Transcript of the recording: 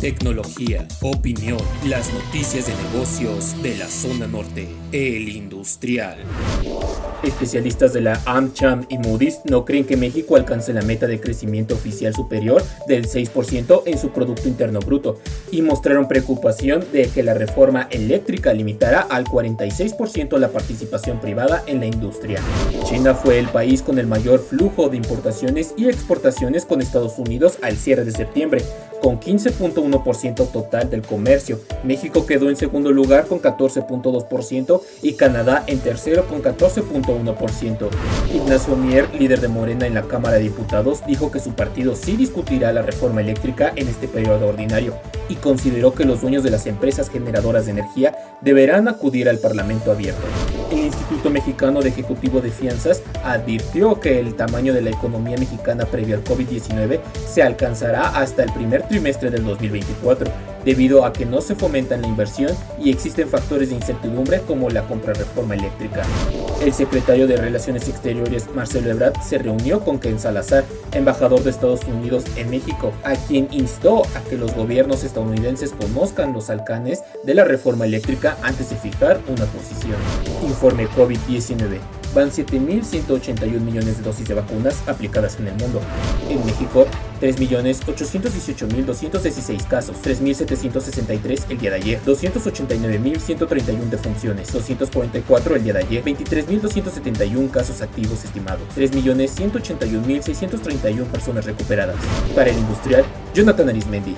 tecnología, opinión, las noticias de negocios de la zona norte, el industrial. Especialistas de la AmCham y Moody's no creen que México alcance la meta de crecimiento oficial superior del 6% en su Producto Interno Bruto y mostraron preocupación de que la reforma eléctrica limitara al 46% la participación privada en la industria. China fue el país con el mayor flujo de importaciones y exportaciones con Estados Unidos al cierre de septiembre, con 15.1% total del comercio. México quedó en segundo lugar con 14.2% y Canadá en tercero con 14.1%. Ignacio Mier, líder de Morena en la Cámara de Diputados, dijo que su partido sí discutirá la reforma eléctrica en este periodo ordinario y consideró que los dueños de las empresas generadoras de energía deberán acudir al Parlamento abierto. El Instituto Mexicano de Ejecutivo de Fianzas advirtió que el tamaño de la economía mexicana previo al COVID-19 se alcanzará hasta el primer trimestre del 2024, debido a que no se fomenta la inversión y existen factores de incertidumbre como la contrarreforma eléctrica. El secretario de Relaciones Exteriores, Marcelo Ebrard, se reunió con Ken Salazar, embajador de Estados Unidos en México, a quien instó a que los gobiernos estadounidenses conozcan los alcanes de la reforma eléctrica antes de fijar una posición. Informe COVID-19 van 7.181 millones de dosis de vacunas aplicadas en el mundo. En México, 3.818.216 casos, 3.763 el día de ayer, 289.131 defunciones, 244 el día de ayer, 23.271 casos activos estimados, 3.181.631 personas recuperadas. Para el industrial, Jonathan Arismendi,